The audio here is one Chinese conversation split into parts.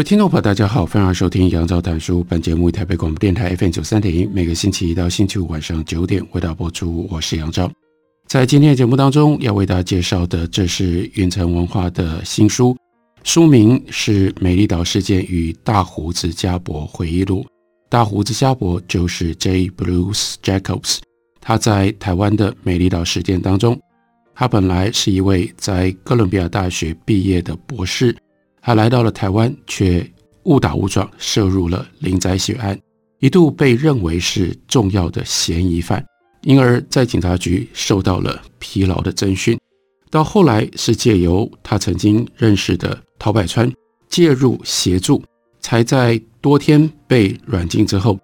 位听众朋友，大家好，欢迎收听杨照谈书。本节目台北广播电台 FM 九三点一，每个星期一到星期五晚上九点为大家播出。我是杨照，在今天的节目当中要为大家介绍的，这是云城文化的新书，书名是《美丽岛事件与大胡子家伯回忆录》。大胡子家伯就是 J. Bruce Jacobs，他在台湾的美丽岛事件当中，他本来是一位在哥伦比亚大学毕业的博士。他来到了台湾，却误打误撞涉入了林宅血案，一度被认为是重要的嫌疑犯，因而，在警察局受到了疲劳的侦讯。到后来，是借由他曾经认识的陶百川介入协助，才在多天被软禁之后，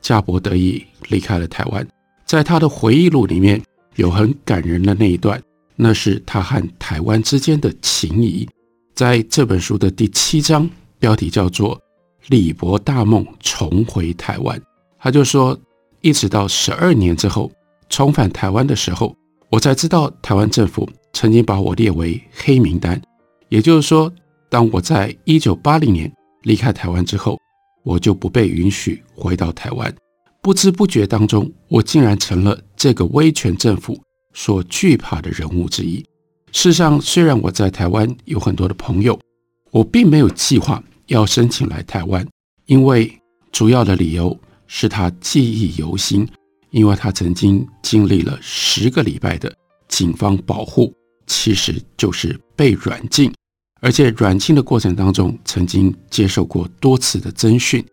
家伯得以离开了台湾。在他的回忆录里面有很感人的那一段，那是他和台湾之间的情谊。在这本书的第七章，标题叫做《李博大梦重回台湾》，他就说，一直到十二年之后重返台湾的时候，我才知道台湾政府曾经把我列为黑名单。也就是说，当我在一九八零年离开台湾之后，我就不被允许回到台湾。不知不觉当中，我竟然成了这个威权政府所惧怕的人物之一。事实上，虽然我在台湾有很多的朋友，我并没有计划要申请来台湾，因为主要的理由是他记忆犹新，因为他曾经经历了十个礼拜的警方保护，其实就是被软禁，而且软禁的过程当中曾经接受过多次的侦讯，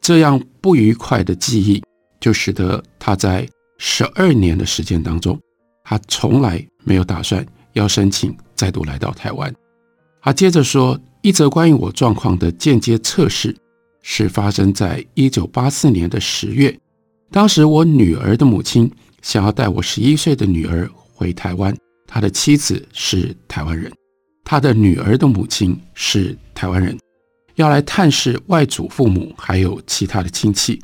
这样不愉快的记忆就使得他在十二年的时间当中，他从来没有打算。要申请再度来到台湾。他接着说，一则关于我状况的间接测试是发生在一九八四年的十月。当时我女儿的母亲想要带我十一岁的女儿回台湾，她的妻子是台湾人，她的女儿的母亲是台湾人，要来探视外祖父母还有其他的亲戚。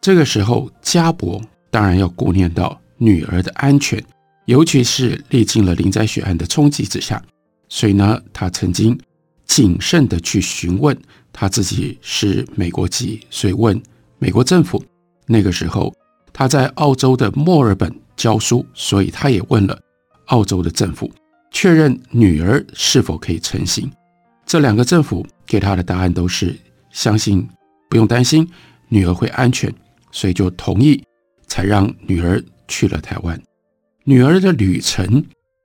这个时候，家伯当然要顾念到女儿的安全。尤其是历经了林宅血案的冲击之下，所以呢，他曾经谨慎地去询问他自己是美国籍，所以问美国政府。那个时候他在澳洲的墨尔本教书，所以他也问了澳洲的政府，确认女儿是否可以成行。这两个政府给他的答案都是相信，不用担心女儿会安全，所以就同意，才让女儿去了台湾。女儿的旅程，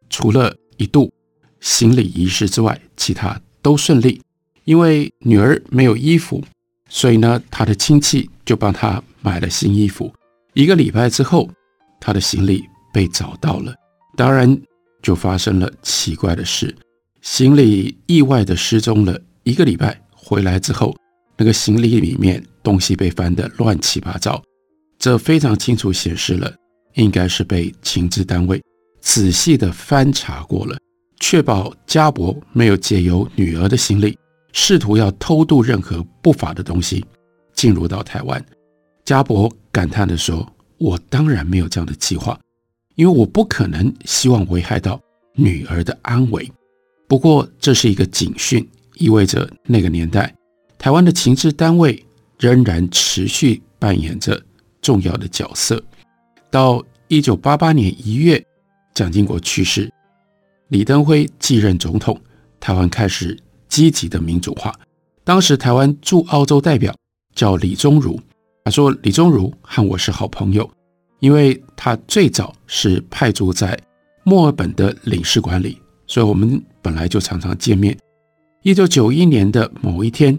除了一度行李遗失之外，其他都顺利。因为女儿没有衣服，所以呢，她的亲戚就帮她买了新衣服。一个礼拜之后，她的行李被找到了。当然，就发生了奇怪的事，行李意外的失踪了一个礼拜。回来之后，那个行李里面东西被翻得乱七八糟，这非常清楚显示了。应该是被情治单位仔细地翻查过了，确保家伯没有借由女儿的行李，试图要偷渡任何不法的东西进入到台湾。家伯感叹地说：“我当然没有这样的计划，因为我不可能希望危害到女儿的安危。不过这是一个警讯，意味着那个年代台湾的情治单位仍然持续扮演着重要的角色。”到一九八八年一月，蒋经国去世，李登辉继任总统，台湾开始积极的民主化。当时台湾驻澳洲代表叫李宗儒，他说李宗儒和我是好朋友，因为他最早是派驻在墨尔本的领事馆里，所以我们本来就常常见面。一九九一年的某一天，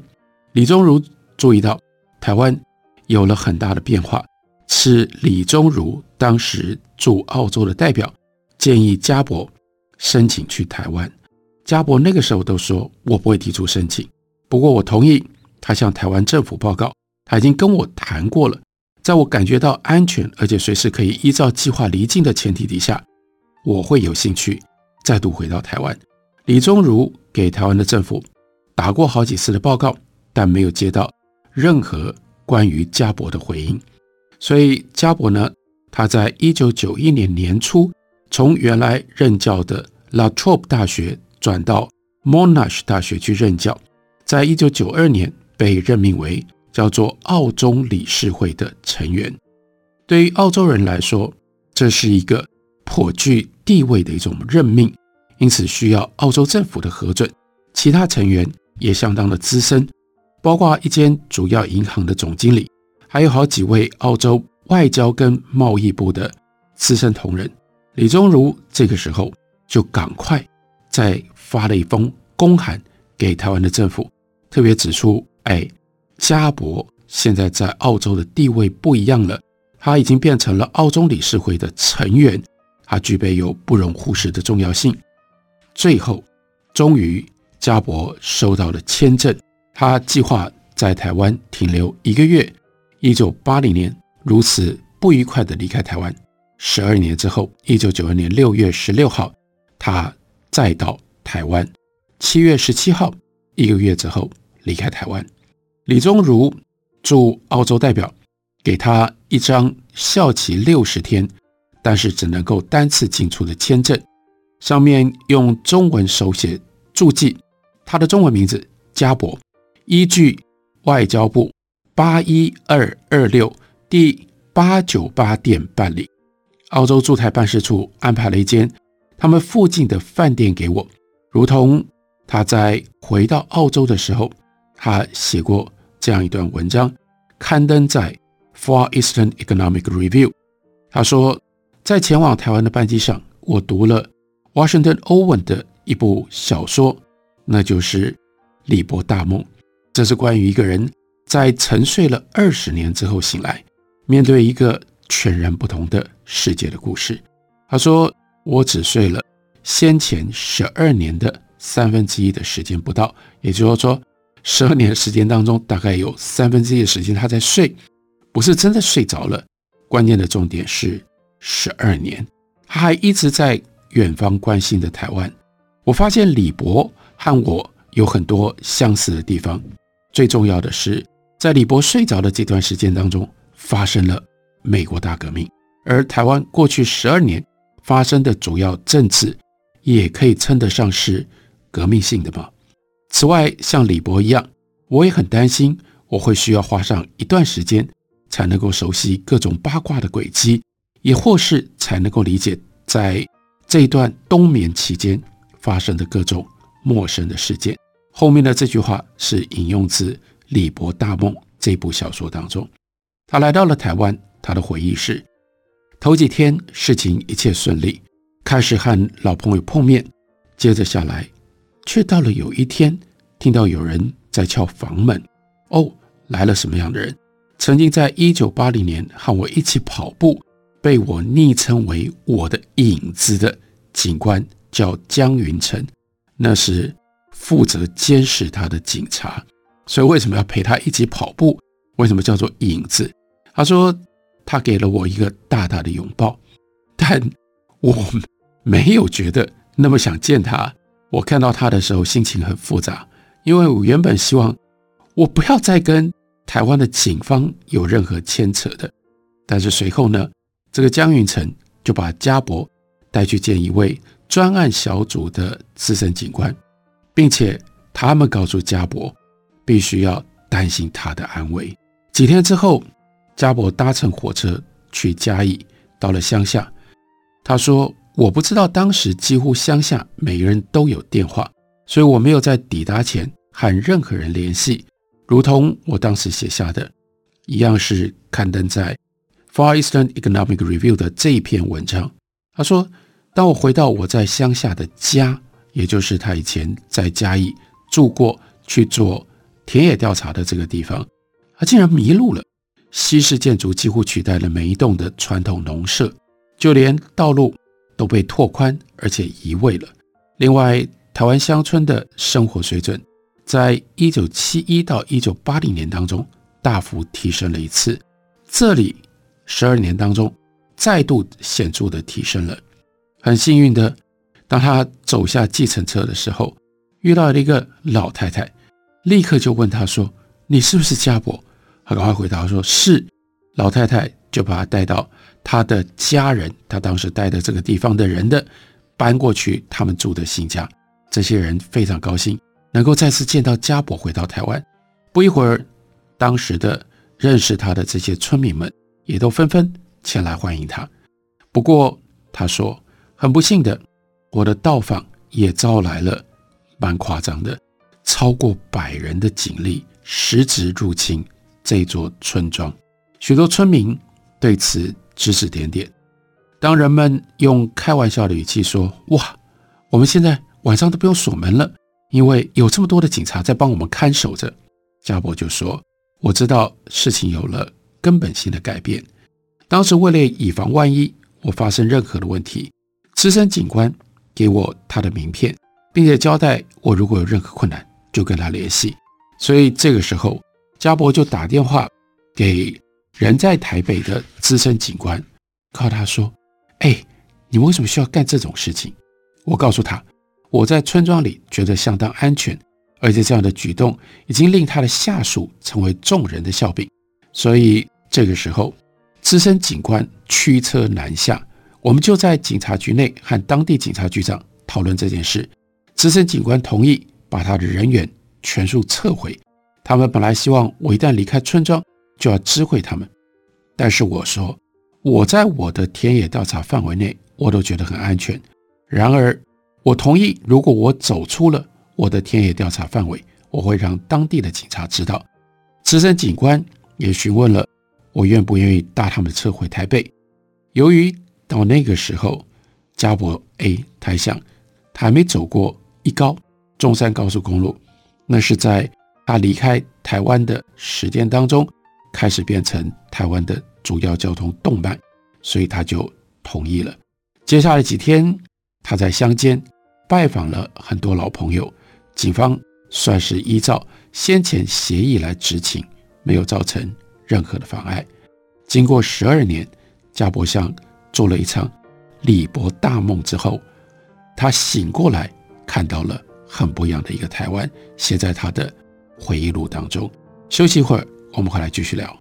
李宗儒注意到台湾有了很大的变化。是李宗儒当时驻澳洲的代表建议家伯申请去台湾。家伯那个时候都说，我不会提出申请，不过我同意他向台湾政府报告，他已经跟我谈过了，在我感觉到安全而且随时可以依照计划离境的前提底下，我会有兴趣再度回到台湾。李宗儒给台湾的政府打过好几次的报告，但没有接到任何关于家伯的回应，所以加伯呢，他在一九九一年年初从原来任教的 La Trobe 大学。转到 Monash 大学去任教，在一九九二年被任命为叫做澳中理事会的成员。对于澳洲人来说，这是一个颇具地位的一种任命，因此需要澳洲政府的核准。其他成员也相当的资深，包括一间主要银行的总经理，还有好几位澳洲外交跟贸易部的资深同仁。李宗儒这个时候就赶快。再发了一封公函给台湾的政府，特别指出：哎，家伯现在在澳洲的地位不一样了，他已经变成了澳中理事会的成员，他具备有不容忽视的重要性。最后，终于家伯收到了签证，他计划在台湾停留一个月。一九八零年如此不愉快地离开台湾，十二年之后，一九九二年六月十六号，他。再到台湾，七月十七号，一个月之后离开台湾。李宗儒驻澳洲代表给他一张效期六十天，但是只能够单次进出的签证，上面用中文手写注记，他的中文名字加伯，依据外交部八一二二六第八九八店办理。澳洲驻台办事处安排了一间。他们附近的饭店给我，如同他在回到澳洲的时候，他写过这样一段文章，刊登在《Far Eastern Economic Review》。他说，在前往台湾的班机上，我读了 Washington Owen 的一部小说，那就是《李伯大梦》。这是关于一个人在沉睡了二十年之后醒来，面对一个全然不同的世界的故事。他说。我只睡了先前十二年的三分之一的时间不到，也就是说，十二年时间当中，大概有三分之一的时间他在睡，不是真的睡着了。关键的重点是十二年，他还一直在远方关心着台湾。我发现李博和我有很多相似的地方，最重要的是，在李博睡着的这段时间当中，发生了美国大革命，而台湾过去十二年。发生的主要政治，也可以称得上是革命性的吧。此外，像李博一样，我也很担心，我会需要花上一段时间才能够熟悉各种八卦的轨迹，也或是才能够理解在这一段冬眠期间发生的各种陌生的事件。后面的这句话是引用自《李博大梦》这部小说当中。他来到了台湾，他的回忆是。头几天事情一切顺利，开始和老朋友碰面，接着下来，却到了有一天，听到有人在敲房门。哦，来了什么样的人？曾经在一九八零年和我一起跑步，被我昵称为“我的影子”的警官叫江云成，那是负责监视他的警察。所以为什么要陪他一起跑步？为什么叫做影子？他说。他给了我一个大大的拥抱，但我没有觉得那么想见他。我看到他的时候心情很复杂，因为我原本希望我不要再跟台湾的警方有任何牵扯的。但是随后呢，这个江云成就把家伯带去见一位专案小组的资深警官，并且他们告诉家伯，必须要担心他的安危。几天之后。家伯搭乘火车去嘉义，到了乡下，他说：“我不知道当时几乎乡下每个人都有电话，所以我没有在抵达前和任何人联系。如同我当时写下的一样，是刊登在《Far Eastern Economic Review》的这一篇文章。”他说：“当我回到我在乡下的家，也就是他以前在嘉义住过去做田野调查的这个地方，他竟然迷路了。”西式建筑几乎取代了每一栋的传统农舍，就连道路都被拓宽而且移位了。另外，台湾乡村的生活水准，在一九七一到一九八零年当中大幅提升了一次，这里十二年当中再度显著的提升了。很幸运的，当他走下计程车的时候，遇到了一个老太太，立刻就问他说：“你是不是家伯？”他赶快回答说：“是。”老太太就把他带到他的家人，他当时待的这个地方的人的搬过去他们住的新家。这些人非常高兴。能够再次见到家伯回到台湾，不一会儿，当时的认识他的这些村民们也都纷纷前来欢迎他。不过他说，很不幸的，我的到访也招来了蛮夸张的超过百人的警力实质入侵这座村庄。许多村民对此指指点点。当人们用开玩笑的语气说：“哇，我们现在晚上都不用锁门了。”因为有这么多的警察在帮我们看守着，家伯就说：“我知道事情有了根本性的改变。当时为了以防万一，我发生任何的问题，资深警官给我他的名片，并且交代我如果有任何困难就跟他联系。所以这个时候，家伯就打电话给人在台北的资深警官，告诉他说：‘哎，你为什么需要干这种事情？’我告诉他。”我在村庄里觉得相当安全，而且这样的举动已经令他的下属成为众人的笑柄。所以这个时候，资深警官驱车南下，我们就在警察局内和当地警察局长讨论这件事。资深警官同意把他的人员全数撤回。他们本来希望我一旦离开村庄就要知会他们，但是我说我在我的田野调查范围内，我都觉得很安全。然而。我同意，如果我走出了我的田野调查范围，我会让当地的警察知道。资深警官也询问了我愿不愿意搭他们的车回台北。由于到那个时候，加伯 A 台想他还没走过一高中山高速公路，那是在他离开台湾的时间当中开始变成台湾的主要交通动脉，所以他就同意了。接下来几天。他在乡间拜访了很多老朋友，警方算是依照先前协议来执勤，没有造成任何的妨碍。经过十二年，加伯像做了一场李博大梦之后，他醒过来，看到了很不一样的一个台湾，写在他的回忆录当中。休息一会儿，我们回来继续聊。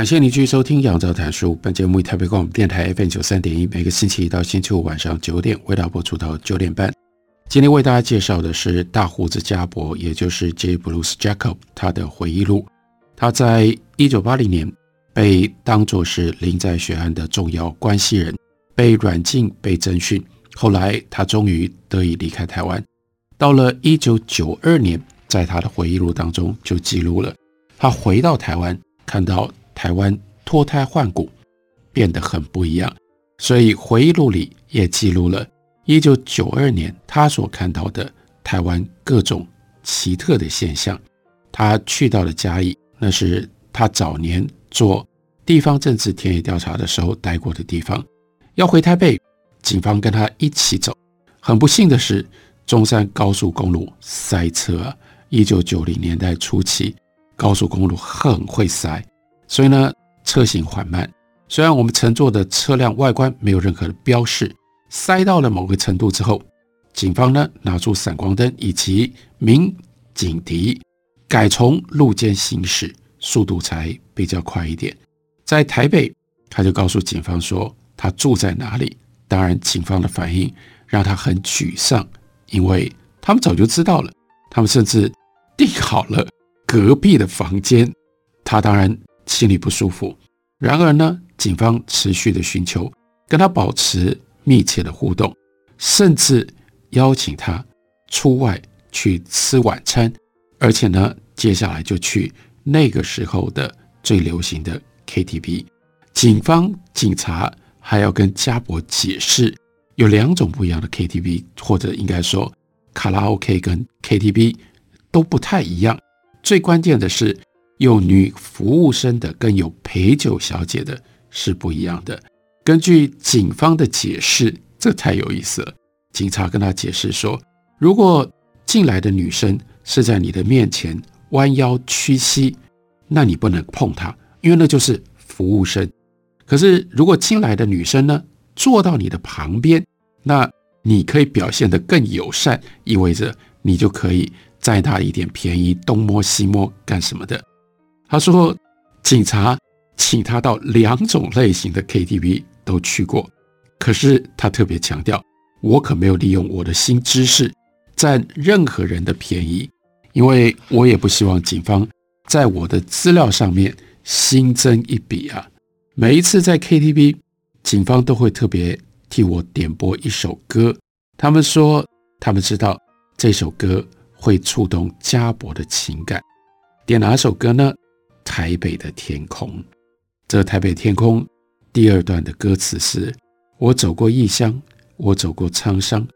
感谢您继续收听《杨照谈书》。本节目以台北广播电台 FM 九三点一，每个星期一到星期五晚上九点，为大家播出到九点半。今天为大家介绍的是大胡子加伯，也就是 J. Bruce Jacob 他的回忆录。他在一九八零年被当作是林在血案的重要关系人，被软禁、被征讯。后来他终于得以离开台湾。到了一九九二年，在他的回忆录当中就记录了他回到台湾，看到台湾脱胎换骨，变得很不一样。所以回忆录里也记录了一九九二年他所看到的台湾各种奇特的现象。他去到了嘉义，那是他早年做地方政治田野调查的时候待过的地方。要回台北，警方跟他一起走。很不幸的是，中山高速公路塞车啊！一九九零年代初期，高速公路很会塞，所以呢，车行缓慢。虽然我们乘坐的车辆外观没有任何的标示，塞到了某个程度之后，警方呢拿出闪光灯以及鸣警笛。改从路肩行驶，速度才比较快一点。在台北，他就告诉警方说他住在哪里。当然，警方的反应让他很沮丧，因为他们早就知道了，他们甚至订好了隔壁的房间。他当然心里不舒服。然而呢，警方持续的寻求，跟他保持密切的互动，甚至邀请他出外去吃晚餐。而且呢，接下来就去那个时候的最流行的 KTV。警方、警察还要跟家伯解释，有两种不一样的 KTV，或者应该说卡拉 OK 跟 KTV 都不太一样。最关键的是，有女服务生的跟有陪酒小姐的是不一样的。根据警方的解释，这太有意思了。警察跟他解释说，如果进来的女生，是在你的面前弯腰屈膝，那你不能碰她，因为那就是服务生。可是如果进来的女生呢，坐到你的旁边，那你可以表现得更友善，意味着你就可以占她一点便宜，东摸西摸干什么的。他说，警察请他到两种类型的 KTV 都去过，可是他特别强调，我可没有利用我的新知识。占任何人的便宜，因为我也不希望警方在我的资料上面新增一笔啊。每一次在 KTV，警方都会特别替我点播一首歌。他们说，他们知道这首歌会触动家伯的情感。点哪首歌呢？台北的天空。这台北天空第二段的歌词是：我走过异乡，我走过沧桑。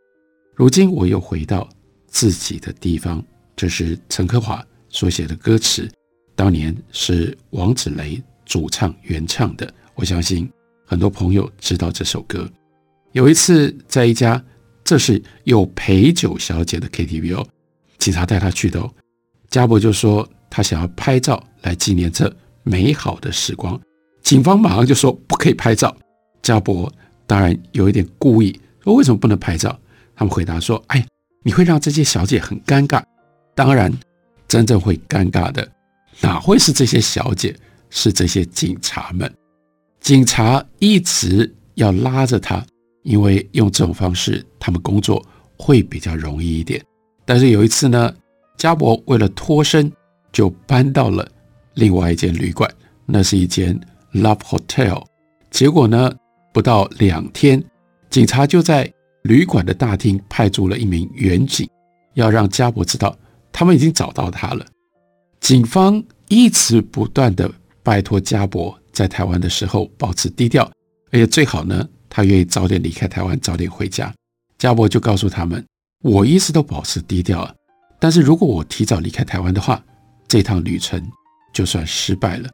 如今我又回到自己的地方，这是陈克华所写的歌词，当年是王子雷主唱原唱的。我相信很多朋友知道这首歌。有一次在一家这是有陪酒小姐的 KTV 哦，警察带他去的哦，家伯就说他想要拍照来纪念这美好的时光，警方马上就说不可以拍照。家伯当然有一点故意说为什么不能拍照？他们回答说：“哎，你会让这些小姐很尴尬。当然，真正会尴尬的哪会是这些小姐？是这些警察们。警察一直要拉着他，因为用这种方式，他们工作会比较容易一点。但是有一次呢，家伯为了脱身，就搬到了另外一间旅馆，那是一间 Love Hotel。结果呢，不到两天，警察就在。”旅馆的大厅派驻了一名员警，要让家伯知道他们已经找到他了。警方一直不断地拜托家伯在台湾的时候保持低调，而且最好呢，他愿意早点离开台湾，早点回家。家伯就告诉他们：“我一直都保持低调啊，但是如果我提早离开台湾的话，这趟旅程就算失败了。”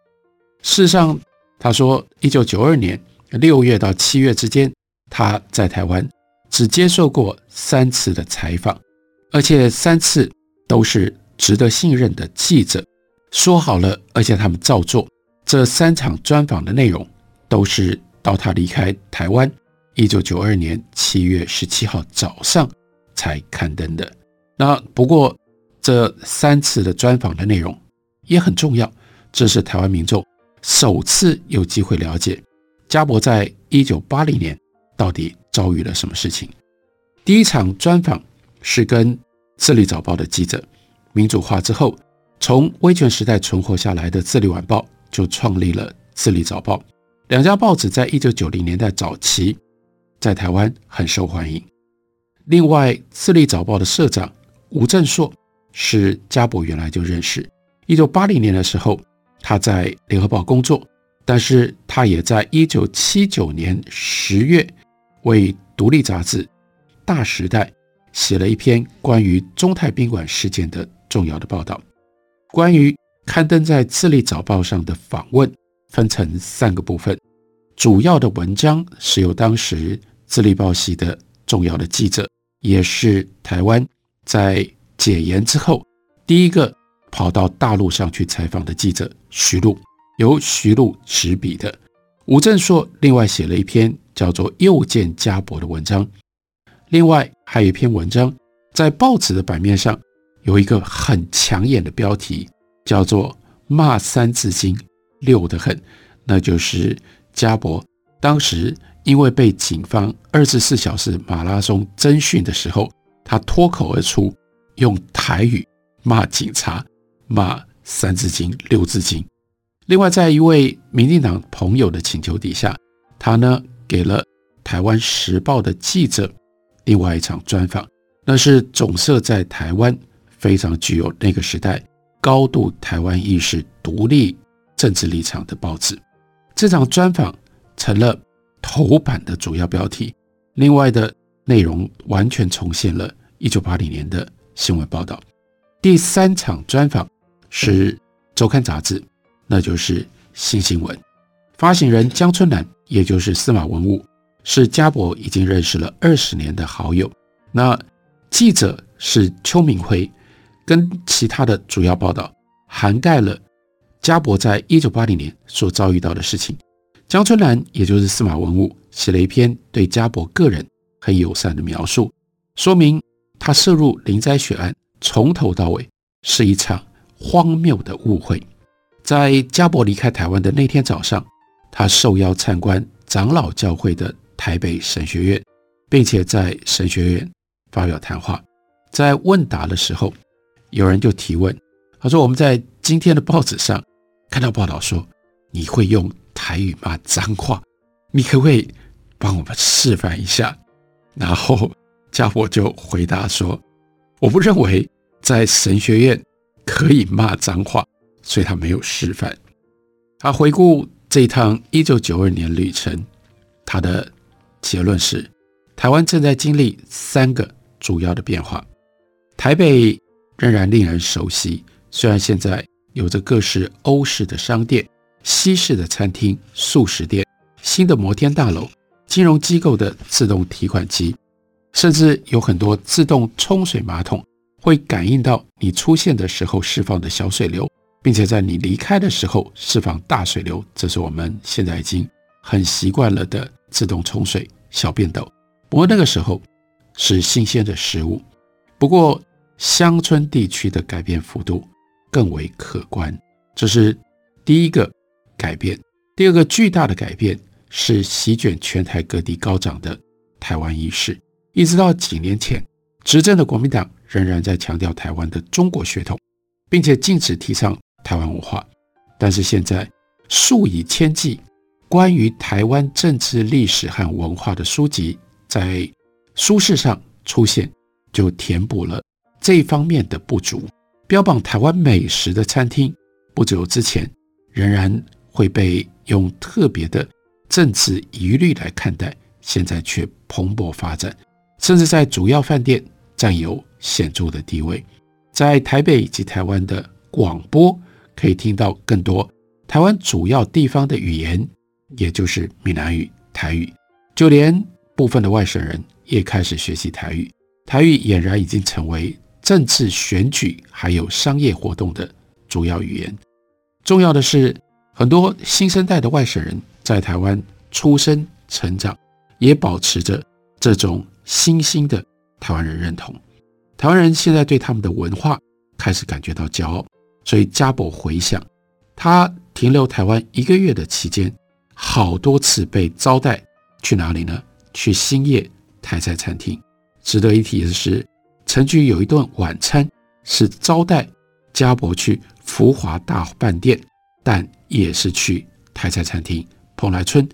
事实上，他说，一九九二年六月到七月之间，他在台湾。只接受过三次的采访，而且三次都是值得信任的记者说好了，而且他们照做。这三场专访的内容都是到他离开台湾一九九二年七月十七号早上才刊登的。那不过这三次的专访的内容也很重要，这是台湾民众首次有机会了解家伯在一九八零年到底遭遇了什么事情？第一场专访是跟《自立早报》的记者。民主化之后，从威权时代存活下来的《自立晚报》就创立了《自立早报，两家报纸在一九九零年代早期在台湾很受欢迎。另外，自立早报的社长吴振硕是家伯原来就认识。一九八零年的时候，他在联合报工作，但是他也在一九七九年十月为独立杂志《大时代》写了一篇关于中泰宾馆事件的重要的报道。关于刊登在自立早报上的访问，分成三个部分，主要的文章是由当时自立报系的重要的记者，也是台湾在解严之后第一个跑到大陆上去采访的记者徐璐，由徐璐执笔的。吴振硕另外写了一篇叫做《又见家伯》的文章，另外还有一篇文章在报纸的版面上有一个很抢眼的标题，叫做“骂三字经六得很”，那就是家伯当时因为被警方二十四小时马拉松侦讯的时候，他脱口而出用台语骂警察。骂三字经、六字经。另外，在一位民进党朋友的请求底下，他呢给了台湾时报的记者另外一场专访，那是总社在台湾非常具有那个时代高度台湾意识、独立政治立场的报纸。这场专访成了头版的主要标题。另外的内容完全重现了一九八零年的新闻报道。第三场专访。是周刊杂志，那就是《新新闻》。发行人江春兰，也就是司马文物，是家伯已经认识了二十年的好友。那记者是邱明辉，跟其他的主要报道涵盖了家伯在一九八零年所遭遇到的事情。江春兰，也就是司马文物，写了一篇对家伯个人很友善的描述，说明他涉入林灾血案从头到尾是一场。荒谬的误会，在家伯离开台湾的那天早上，他受邀参观长老教会的台北神学院，并且在神学院发表谈话。在问答的时候，有人就提问，他说：“我们在今天的报纸上看到报道说，你会用台语骂脏话，你可不可以帮我们示范一下？”然后家伯就回答说：“我不认为在神学院。”可以骂脏话，所以他没有示范。他回顾这一趟一九九二年旅程，他的结论是：台湾正在经历三个主要的变化。台北仍然令人熟悉，虽然现在有着各式欧式的商店、西式的餐厅、素食店、新的摩天大楼、金融机构的自动提款机，甚至有很多自动冲水马桶。会感应到你出现的时候释放的小水流，并且在你离开的时候释放大水流。这是我们现在已经很习惯了的自动冲水小便斗。不过那个时候是新鲜的食物。不过乡村地区的改变幅度更为可观，这是第一个改变。第二个巨大的改变是席卷全台各地高涨的台湾意识，一直到几年前执政的国民党。仍然在强调台湾的中国血统，并且禁止提倡台湾文化。但是现在数以千计关于台湾政治历史和文化的书籍在书市上出现，就填补了这一方面的不足。标榜台湾美食的餐厅，不久之前仍然会被用特别的政治疑虑来看待，现在却蓬勃发展，甚至在主要饭店占有。显著的地位，在台北以及台湾的广播可以听到更多台湾主要地方的语言，也就是闽南语、台语。就连部分的外省人也开始学习台语，台语俨然已经成为政治选举还有商业活动的主要语言。重要的是，很多新生代的外省人在台湾出生成长，也保持着这种新兴的台湾人认同。台湾人现在对他们的文化开始感觉到骄傲，所以家伯回想，他停留台湾一个月的期间，好多次被招待去哪里呢？去兴业台菜餐厅。值得一提的是，曾经有一顿晚餐是招待家伯去福华大饭店，但也是去台菜餐厅蓬莱村。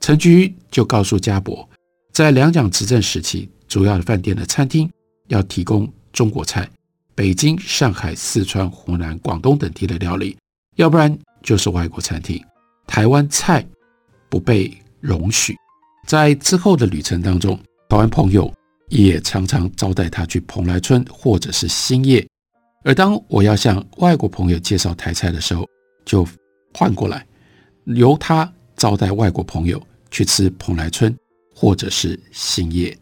陈菊就告诉家伯，在两蒋执政时期，主要的饭店的餐厅要提供中国菜，北京、上海、四川、湖南、广东等地的料理，要不然就是外国餐厅，台湾菜不被容许。在之后的旅程当中，台湾朋友也常常招待他去蓬莱村或者是兴业。而当我要向外国朋友介绍台菜的时候，就换过来，由他招待外国朋友去吃蓬莱村或者是兴业。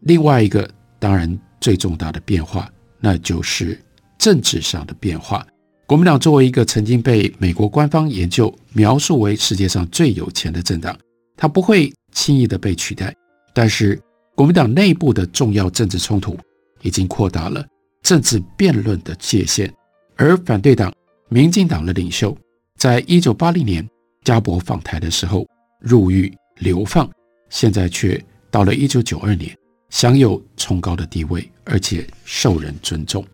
另外一个当然最重大的变化，那就是政治上的变化。国民党作为一个曾经被美国官方研究描述为世界上最有钱的政党，它不会轻易的被取代。但是国民党内部的重要政治冲突已经扩大了。政治辩论的界限，而反对党民进党的领袖，在一九八零年家伯访台的时候入狱流放，现在却到了一九九二年享有崇高的地位，而且受人尊重。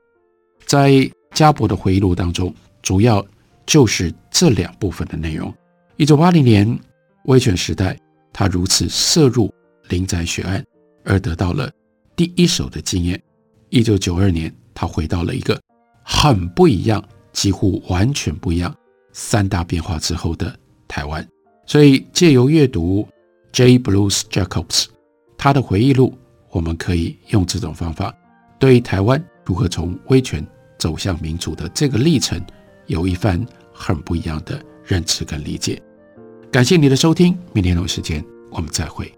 在家伯的回忆录当中，主要就是这两部分的内容。一九八零年威权时代，他如此涉入林宅血案，而得到了第一手的经验。一九九二年，他回到了一个很不一样、几乎完全不一样、三大变化之后的台湾。所以，借由阅读 J. Bruce Jacobs 他的回忆录，我们可以用这种方法，对台湾如何从威权走向民主的这个历程，有一番很不一样的认知跟理解。感谢你的收听，明天同一时间我们再会。